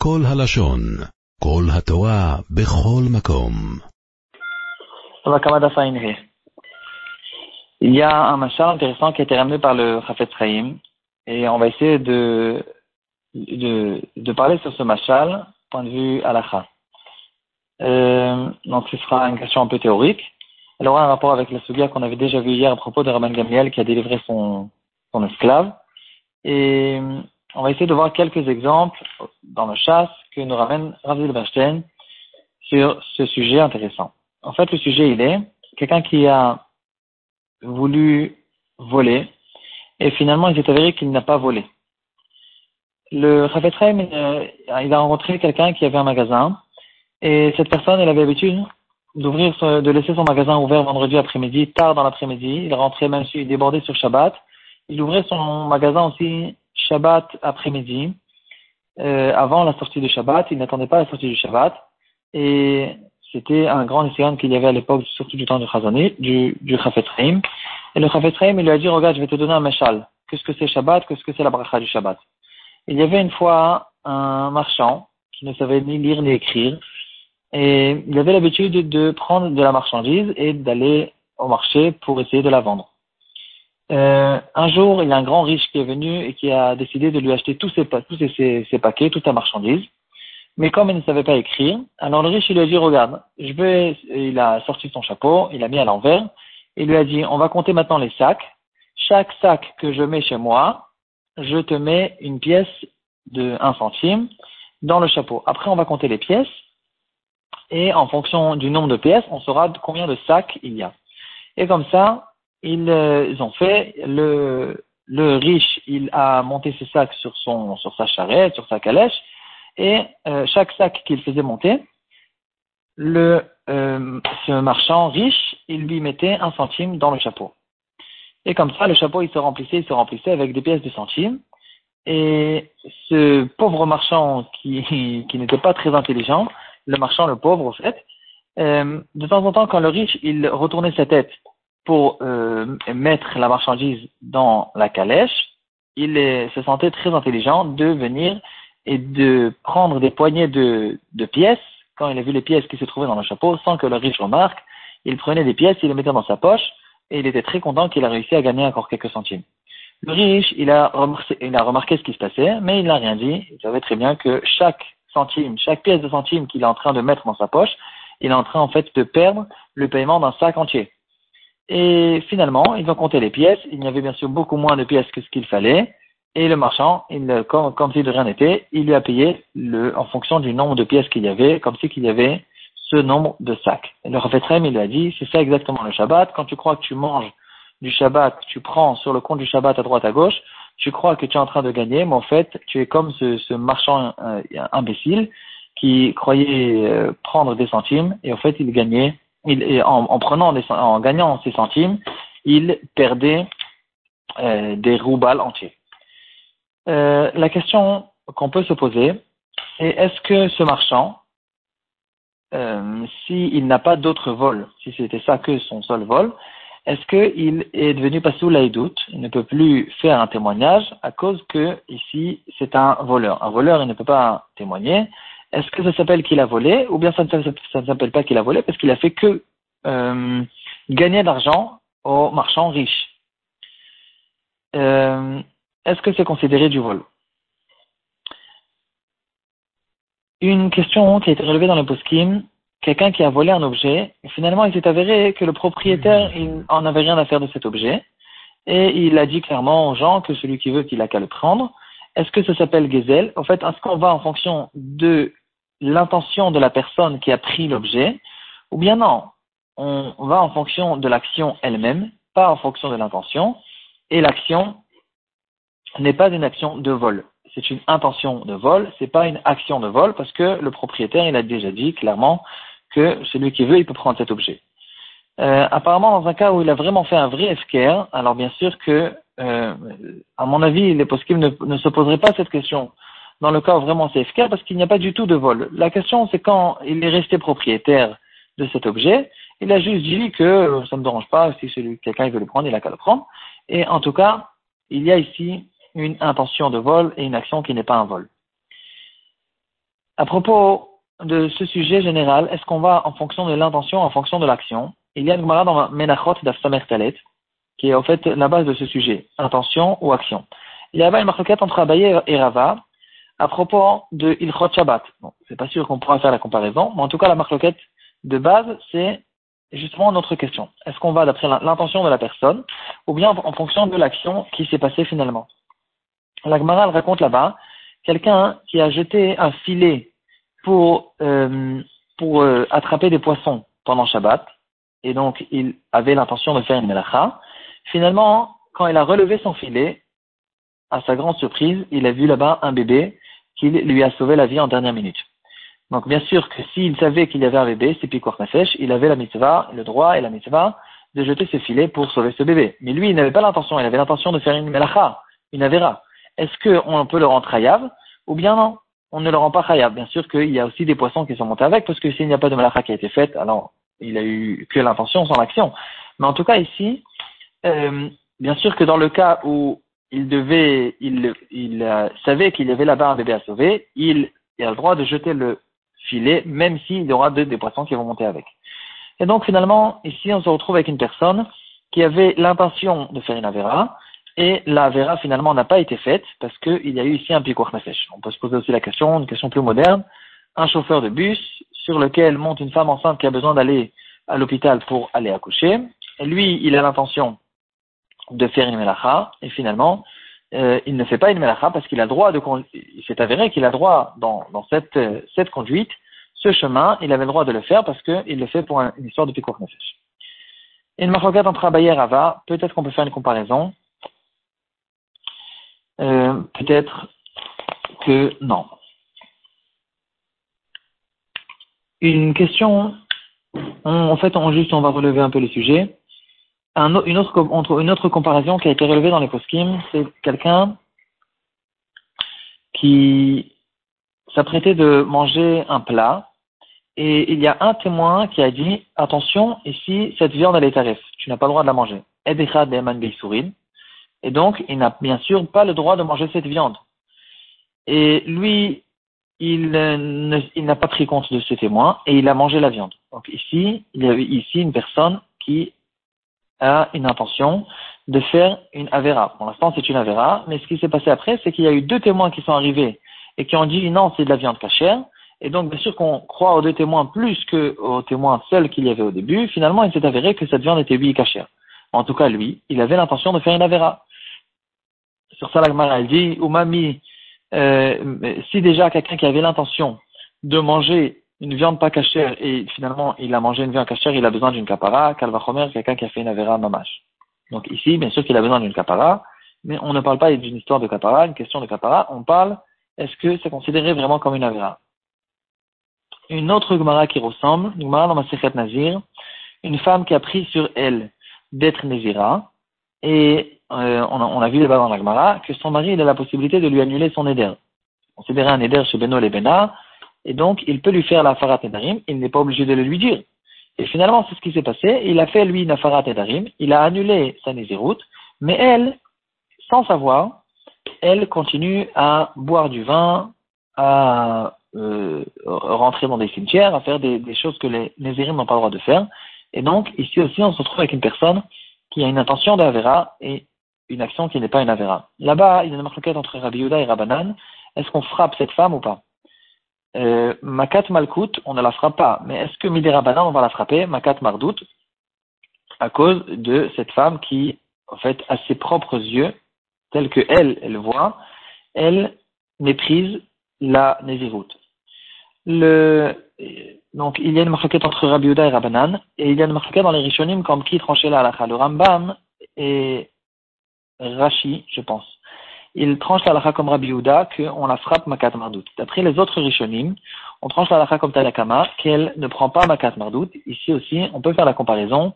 כל הלשון, כל התורה, בכל מקום. Il y a un machal intéressant qui a été ramené par le Chafetz Chaim et on va essayer de, de, de parler sur ce machal point de vue halakha. Euh, donc ce sera une question un peu théorique. Elle aura un rapport avec la sugia qu'on avait déjà vu hier à propos de Rabban Gamliel qui a délivré son, son esclave. Et on va essayer de voir quelques exemples dans le chasse que nous ramène Rav Bernstein sur ce sujet intéressant. En fait, le sujet, il est quelqu'un qui a voulu voler et finalement, il s'est avéré qu'il n'a pas volé. Le Rafetraim, euh, il a rencontré quelqu'un qui avait un magasin et cette personne, elle avait l'habitude d'ouvrir, de laisser son magasin ouvert vendredi après-midi, tard dans l'après-midi. Il rentrait même si il débordait sur Shabbat. Il ouvrait son magasin aussi Shabbat après-midi, euh, avant la sortie du Shabbat. Il n'attendait pas la sortie du Shabbat. Et c'était un grand essayant qu'il y avait à l'époque, surtout du temps du Chazani, du, du Chafetzraim. Et le Chafetzraim, il lui a dit, regarde, je vais te donner un meshal. Qu'est-ce que c'est Shabbat? Qu'est-ce que c'est la bracha du Shabbat? Il y avait une fois un marchand qui ne savait ni lire ni écrire. Et il avait l'habitude de prendre de la marchandise et d'aller au marché pour essayer de la vendre. Euh, un jour, il y a un grand riche qui est venu et qui a décidé de lui acheter tous ses, tous ses, paquets, toute sa marchandise. Mais comme il ne savait pas écrire, alors le riche il lui a dit regarde, je vais, il a sorti son chapeau, il a mis à l'envers, il lui a dit on va compter maintenant les sacs. Chaque sac que je mets chez moi, je te mets une pièce de 1 centime dans le chapeau. Après on va compter les pièces et en fonction du nombre de pièces, on saura combien de sacs il y a. Et comme ça, ils, euh, ont fait le, le riche, il a monté ses sacs sur son sur sa charrette, sur sa calèche, et euh, chaque sac qu'il faisait monter, le euh, ce marchand riche, il lui mettait un centime dans le chapeau. Et comme ça, le chapeau il se remplissait, il se remplissait avec des pièces de centimes. Et ce pauvre marchand qui, qui n'était pas très intelligent, le marchand, le pauvre, au fait, euh, de temps en temps, quand le riche, il retournait sa tête pour euh, mettre la marchandise dans la calèche, il se sentait très intelligent de venir et de prendre des poignées de, pièces, quand il a vu les pièces qui se trouvaient dans le chapeau, sans que le riche remarque, il prenait des pièces, il les mettait dans sa poche, et il était très content qu'il a réussi à gagner encore quelques centimes. Le riche, il a remarqué, il a remarqué ce qui se passait, mais il n'a rien dit. Il savait très bien que chaque centime, chaque pièce de centime qu'il est en train de mettre dans sa poche, il est en train en fait de perdre le paiement d'un sac entier. Et finalement, ils ont compté les pièces. Il y avait bien sûr beaucoup moins de pièces que ce qu'il fallait. Et le marchand, il, comme si de rien n'était, il lui a payé le, en fonction du nombre de pièces qu'il y avait, comme si qu'il y avait ce nombre de sacs. Et le Rafetrem, il lui a dit, c'est ça exactement le Shabbat. Quand tu crois que tu manges du Shabbat, tu prends sur le compte du Shabbat à droite à gauche, tu crois que tu es en train de gagner, mais en fait, tu es comme ce, ce marchand euh, imbécile qui croyait euh, prendre des centimes et en fait, il gagnait, en, gagnant ces centimes, il perdait euh, des roubals entiers. Euh, la question qu'on peut se poser est est-ce que ce marchand, euh, s'il n'a pas d'autres vols, si c'était ça que son seul vol, est-ce qu'il est devenu pas sous doute Il ne peut plus faire un témoignage à cause que ici c'est un voleur. Un voleur, il ne peut pas témoigner. Est-ce que ça s'appelle qu'il a volé ou bien ça ne s'appelle pas qu'il a volé parce qu'il a fait que euh, gagner d'argent aux marchands riches. Euh, Est-ce que c'est considéré du vol? Une question qui a été relevée dans le poskim quelqu'un qui a volé un objet, et finalement il s'est avéré que le propriétaire il en avait rien à faire de cet objet, et il a dit clairement aux gens que celui qui veut, il a qu'à le prendre. Est-ce que ça s'appelle Gezel En fait, est-ce qu'on va en fonction de l'intention de la personne qui a pris l'objet, ou bien non, on va en fonction de l'action elle-même, pas en fonction de l'intention, et l'action n'est pas une action de vol. C'est une intention de vol, c'est pas une action de vol, parce que le propriétaire, il a déjà dit clairement que celui qui veut, il peut prendre cet objet. Euh, apparemment, dans un cas où il a vraiment fait un vrai esquire, alors bien sûr que, euh, à mon avis, les possibles ne, ne se poseraient pas cette question. Dans le cas vraiment c'est esquire, parce qu'il n'y a pas du tout de vol. La question, c'est quand il est resté propriétaire de cet objet, il a juste dit que ça ne me dérange pas, si quelqu'un veut le prendre, il a qu'à le prendre. Et en tout cas, il y a ici une intention de vol et une action qui n'est pas un vol. À propos de ce sujet général, est-ce qu'on va en fonction de l'intention, en fonction de l'action Il y a une Gemara dans Menachot d'Afsamer Talet, qui est en fait la base de ce sujet, intention ou action. Il y avait une marquette entre Abaye et Rava à propos de Ilchot Shabbat. Bon, c'est pas sûr qu'on pourra faire la comparaison, mais en tout cas la marquette de base, c'est justement notre question. Est-ce qu'on va d'après l'intention de la personne ou bien en fonction de l'action qui s'est passée finalement? La Gemara raconte là-bas quelqu'un qui a jeté un filet pour, euh, pour euh, attraper des poissons pendant Shabbat et donc il avait l'intention de faire une melacha. Finalement, quand il a relevé son filet, à sa grande surprise, il a vu là-bas un bébé qui lui a sauvé la vie en dernière minute. Donc bien sûr que s'il savait qu'il y avait un bébé, c'est Pikwar Nefesh, il avait la mitzvah, le droit et la mitzvah de jeter ses filets pour sauver ce bébé. Mais lui, il n'avait pas l'intention, il avait l'intention de faire une melacha, une avera. Est-ce qu'on peut le rendre hayav ou bien non? On ne le rend pas hayav. Bien sûr qu'il y a aussi des poissons qui sont montés avec, parce que s'il n'y a pas de melacha qui a été faite, alors il a eu que l'intention sans l'action. Mais en tout cas ici, euh, bien sûr que dans le cas où il devait, il, il euh, savait qu'il y avait là-bas un bébé à sauver, il, a le droit de jeter le filet, même s'il y aura des, des poissons qui vont monter avec. Et donc finalement, ici, on se retrouve avec une personne qui avait l'intention de faire une avéra, et la avéra finalement n'a pas été faite parce qu'il y a eu ici un picour nefesh. On peut se poser aussi la question, une question plus moderne, un chauffeur de bus sur lequel monte une femme enceinte qui a besoin d'aller à l'hôpital pour aller accoucher. Et lui, il a l'intention de faire une melacha, et finalement, euh, il ne fait pas une melacha parce qu'il a droit de, il s'est avéré qu'il a droit dans, dans cette, euh, cette conduite, ce chemin, il avait le droit de le faire parce qu'il le fait pour une histoire de picour nefesh. Et une regarde entre Abaye et Rava, peut-être qu'on peut faire une comparaison. Euh, peut-être que non. Une question, en fait, on, juste on va relever un peu le sujet une, autre, comparaison qui a été relevée dans les poskim, c'est quelqu'un qui s'apprêtait de manger un plat et il y a un témoin qui a dit attention ici cette viande elle est tarif tu n'as pas le droit de la manger et donc il n'a bien sûr pas le droit de manger cette viande. Et lui il n'a pas pris compte de ce témoin et il a mangé la viande. Donc ici il y a ici une personne qui a une intention de faire une Avera. Pour l'instant, c'est une Avera, mais ce qui s'est passé après, c'est qu'il y a eu deux témoins qui sont arrivés et qui ont dit non, c'est de la viande cachère. Et donc, bien sûr qu'on croit aux deux témoins plus qu'aux témoins seuls qu'il y avait au début. Finalement, il s'est avéré que cette viande était oui cachère. En tout cas, lui, il avait l'intention de faire une Avera. Sur ça, la elle dit, Umami, euh, si déjà quelqu'un qui avait l'intention de manger une viande pas cachère et finalement il a mangé une viande cachère, il a besoin d'une capara, kalvachomer, quelqu'un qui a fait une avera mamash. Donc ici, bien sûr qu'il a besoin d'une capara, mais on ne parle pas d'une histoire de capara, une question de capara, on parle, est-ce que c'est considéré vraiment comme une avera? Une autre Gemara qui ressemble, Gemara dans Masechet Nazir, une femme qui a pris sur elle d'être Nézira, et euh, on, a, vu là-bas dans la Gemara que son mari il a la possibilité de lui annuler son éder. Considérer un éder chez Beno et Bena, et donc il peut lui faire la farat edarim, il n'est pas obligé de le lui dire. Et finalement, c'est ce qui s'est passé, il a fait lui une farat edarim, il a annulé sa nésiroute, mais elle, sans savoir, elle continue à boire du vin, à euh, rentrer dans des cimetières, à faire des, choses que les nésirim n'ont pas le droit de faire. Et donc, ici aussi, on se retrouve avec une personne qui a une intention d'Avera et une action qui n'est pas une Avera. Là-bas, il y a une marque entre Rabbi Yuda et Rabbanan. Est-ce qu'on frappe cette femme ou pas? Euh, Makat Malkout, on ne la frappe pas. Mais est-ce que Midera on va la frapper Makat Mardout, à cause de cette femme qui, en fait, a ses propres yeux, tels que elle, elle voit, elle méprise la Nézirut. Le, donc, il y a une marquette entre Rabbi et Rabbanan, et il y a une marquette dans les Rishonim comme qui tranchait la halakha. Le Rambam et Rashi, je pense il tranche la lacha comme Rabbi Yehuda qu'on la frappe Makat Mardout. D'après les autres Rishonim, on tranche la lacha comme Tanakama qu'elle ne prend pas Makat Mardout. Ici aussi, on peut faire la comparaison.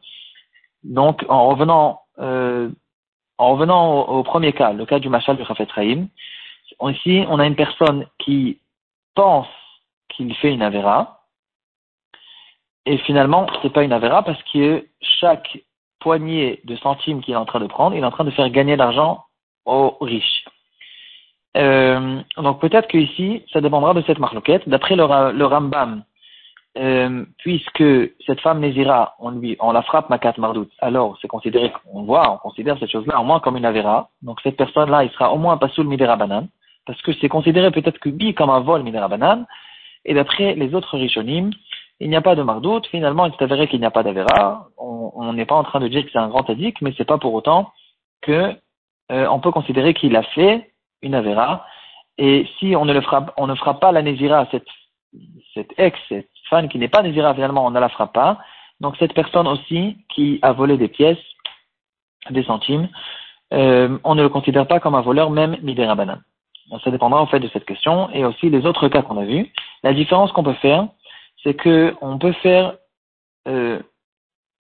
Donc, en revenant, euh, en revenant au, premier cas, le cas du Machal du Rafet Rahim, ici, on a une personne qui pense qu'il fait une Avera, et finalement, c'est pas une Avera parce que chaque poignée de centimes qu'il est en train de prendre, il est en train de faire gagner l'argent aux riches. Euh, donc peut-être que ici, ça dépendra de cette marloquette. D'après le, le, Rambam, euh, puisque cette femme Nézira, on lui, on la frappe makat mardout, alors c'est considéré, on voit, on considère cette chose-là au moins comme une avera. Donc cette personne-là, il sera au moins pas sous le midera banane, parce que c'est considéré peut-être que bi comme un vol midera banane. Et d'après les autres rishonim, il n'y a pas de mardout. Finalement, il s'est avéré qu'il n'y a pas d'avera. On n'est pas en train de dire que c'est un grand addict, mais c'est pas pour autant que euh, on peut considérer qu'il a fait une avera. Et si on ne le fera, on ne fera pas la Nézira, cette, cette ex, cette femme qui n'est pas Nézira, finalement, on ne la fera pas. Donc cette personne aussi qui a volé des pièces, des centimes, euh, on ne le considère pas comme un voleur, même Midera Banane. Donc ça dépendra en fait de cette question et aussi les autres cas qu'on a vus. La différence qu'on peut faire, c'est que on peut faire, euh,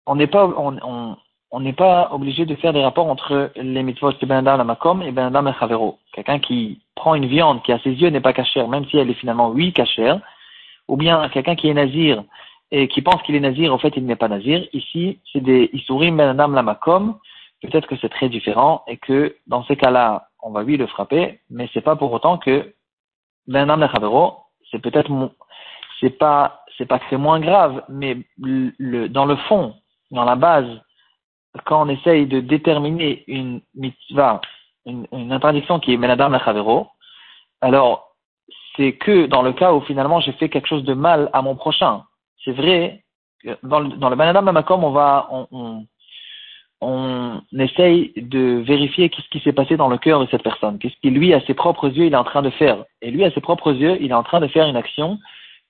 on n'est pas, on n'est pas obligé de faire des rapports entre les mitzvot de Ben la Makom et Ben Adam Chavero. Quelqu'un qui prend une viande qui à ses yeux n'est pas cachère, même si elle est finalement oui cachère, ou bien quelqu'un qui est nazir et qui pense qu'il est nazir, en fait il n'est pas nazir. Ici, c'est des Isurim Ben Adam Makom. Peut-être que c'est très différent et que dans ces cas-là, on va lui le frapper, mais c'est pas pour autant que Ben Adam Chavero, c'est peut-être, c'est pas, c'est pas que c'est moins grave, mais le, dans le fond, dans la base, quand on essaye de déterminer une mitzvah, une, interdiction qui est menadam chavero, alors c'est que dans le cas où finalement j'ai fait quelque chose de mal à mon prochain. C'est vrai, dans le, dans le menadam on va, on, on, on essaye de vérifier qu'est-ce qui s'est passé dans le cœur de cette personne, qu'est-ce qui lui, à ses propres yeux, il est en train de faire. Et lui, à ses propres yeux, il est en train de faire une action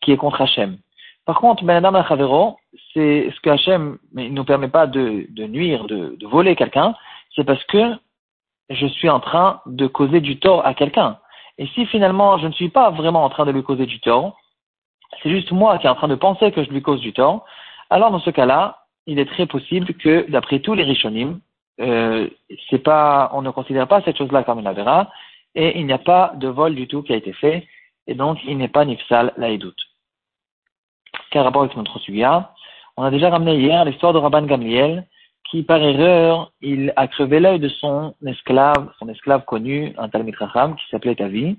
qui est contre Hachem. Par contre, Benadam Chavero, c'est ce que Hachem ne nous permet pas de, de nuire, de, de voler quelqu'un, c'est parce que je suis en train de causer du tort à quelqu'un. Et si finalement je ne suis pas vraiment en train de lui causer du tort, c'est juste moi qui est en train de penser que je lui cause du tort, alors dans ce cas-là, il est très possible que, d'après tous les Rishonim, euh, c'est pas, on ne considère pas cette chose-là comme une avéra, et il n'y a pas de vol du tout qui a été fait, et donc il n'est pas nifsal doute quel rapport avec notre sujet On a déjà ramené hier l'histoire de Rabban Gamliel, qui par erreur, il a crevé l'œil de son esclave, son esclave connu, un Talmud Racham, qui s'appelait Tavi.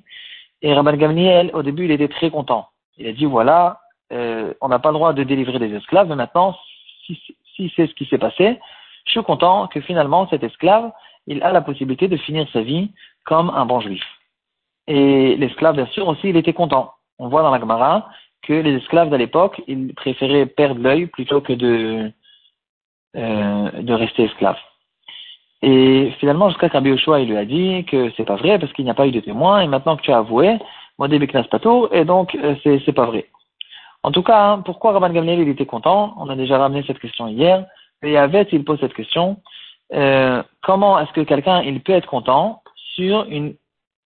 Et Rabban Gamliel, au début, il était très content. Il a dit, voilà, euh, on n'a pas le droit de délivrer des esclaves, mais maintenant, si, si c'est ce qui s'est passé, je suis content que finalement, cet esclave, il a la possibilité de finir sa vie comme un bon juif. Et l'esclave, bien sûr, aussi, il était content. On voit dans la Gemara que les esclaves de l'époque, ils préféraient perdre l'œil plutôt que de, euh, de rester esclaves. Et finalement, jusqu'à qu'Abi il lui a dit que c'est pas vrai parce qu'il n'y a pas eu de témoin et maintenant que tu as avoué, Modé Beknas Pato, et donc euh, c'est, c'est pas vrai. En tout cas, hein, pourquoi Rabban Gamliel il était content? On a déjà ramené cette question hier. Et Yavet, il pose cette question? Euh, comment est-ce que quelqu'un il peut être content sur une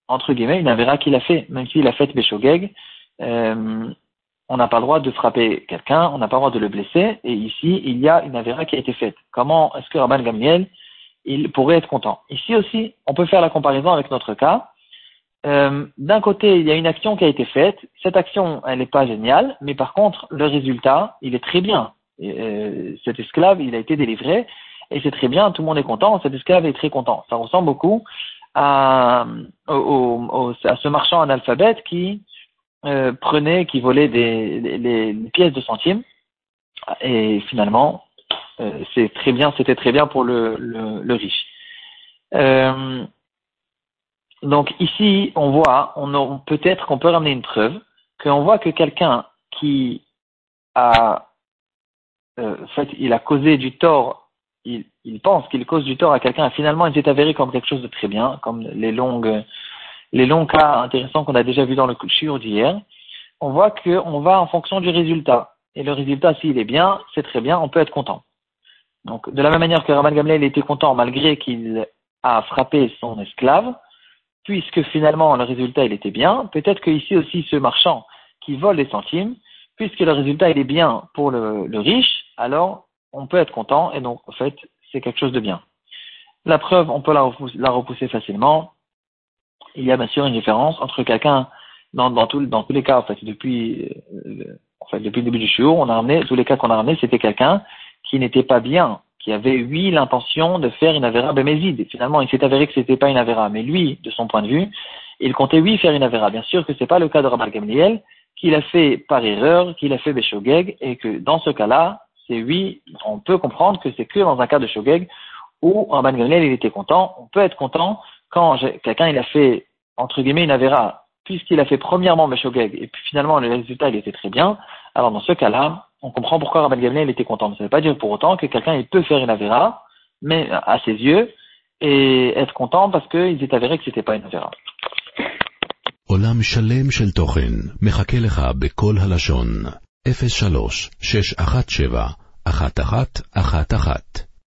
entre guillemets une avéra qu'il a fait, même s'il a fait Beshogeg, euh, on n'a pas le droit de frapper quelqu'un, on n'a pas le droit de le blesser, et ici, il y a une avéra qui a été faite. Comment est-ce que Rabban Gamliel, il pourrait être content? Ici aussi, on peut faire la comparaison avec notre cas. Euh, d'un côté, il y a une action qui a été faite, cette action, elle n'est pas géniale, mais par contre, le résultat, il est très bien. Euh, cet esclave, il a été délivré, et c'est très bien, tout le monde est content, cet esclave est très content. Ça ressemble beaucoup à, à ce marchand analphabète qui euh, qui volait des, pièces de centimes. Et finalement, euh, c'est très bien, c'était très bien pour le, riche. Euh, donc ici, on voit, on, peut-être qu'on peut ramener une preuve qu'on voit que quelqu'un qui a, euh, fait, il a causé du tort, il, pense qu'il cause du tort à quelqu'un, finalement, il s'est avéré comme quelque chose de très bien, comme les longues les longs cas intéressants qu'on a déjà vus dans le shiur d'hier, on voit qu'on va en fonction du résultat. Et le résultat, s'il est bien, c'est très bien, on peut être content. Donc, de la même manière que Rabban Gamliel était content malgré qu'il a frappé son esclave, puisque finalement le résultat il était bien, peut-être qu'ici aussi ce marchand qui vole les centimes, puisque le résultat il est bien pour le, riche, alors on peut être content et donc en fait c'est quelque chose de bien. La preuve, on peut la repousser facilement il y a bien sûr une différence entre quelqu'un, dans, dans, tout, dans tous les cas, en fait, depuis, euh, en fait, depuis le début du show, on a ramené, tous les cas qu'on a ramenés, c'était quelqu'un qui n'était pas bien, qui avait, lui, l'intention de faire une avéra béméside. Finalement, il s'est avéré que c'était pas une avéra, mais lui, de son point de vue, il comptait oui faire une Avera. Bien sûr que c'est pas le cas de Rabban Gamliel, qu'il a fait par erreur, qu'il a fait Beshogeg, et que dans ce cas-là, c'est oui, on peut comprendre que c'est que dans un cas de Shogeg où Rabban Gamliel il était content. On peut être content quand quelqu'un il a fait entre guillemets une Avera, puisqu'il a fait premièrement Beshogeg, et puis finalement le résultat il était très bien. Alors dans ce cas-là, on comprend pourquoi Rabban Gamliel était content. Ça ne veut pas dire pour autant que quelqu'un il peut faire une Avera, mais à ses yeux, et être content parce qu'il s'est avéré que c'était pas une Avera. עולם שלם של תוכן מחכה לך בכל הלשון, 03 617 1111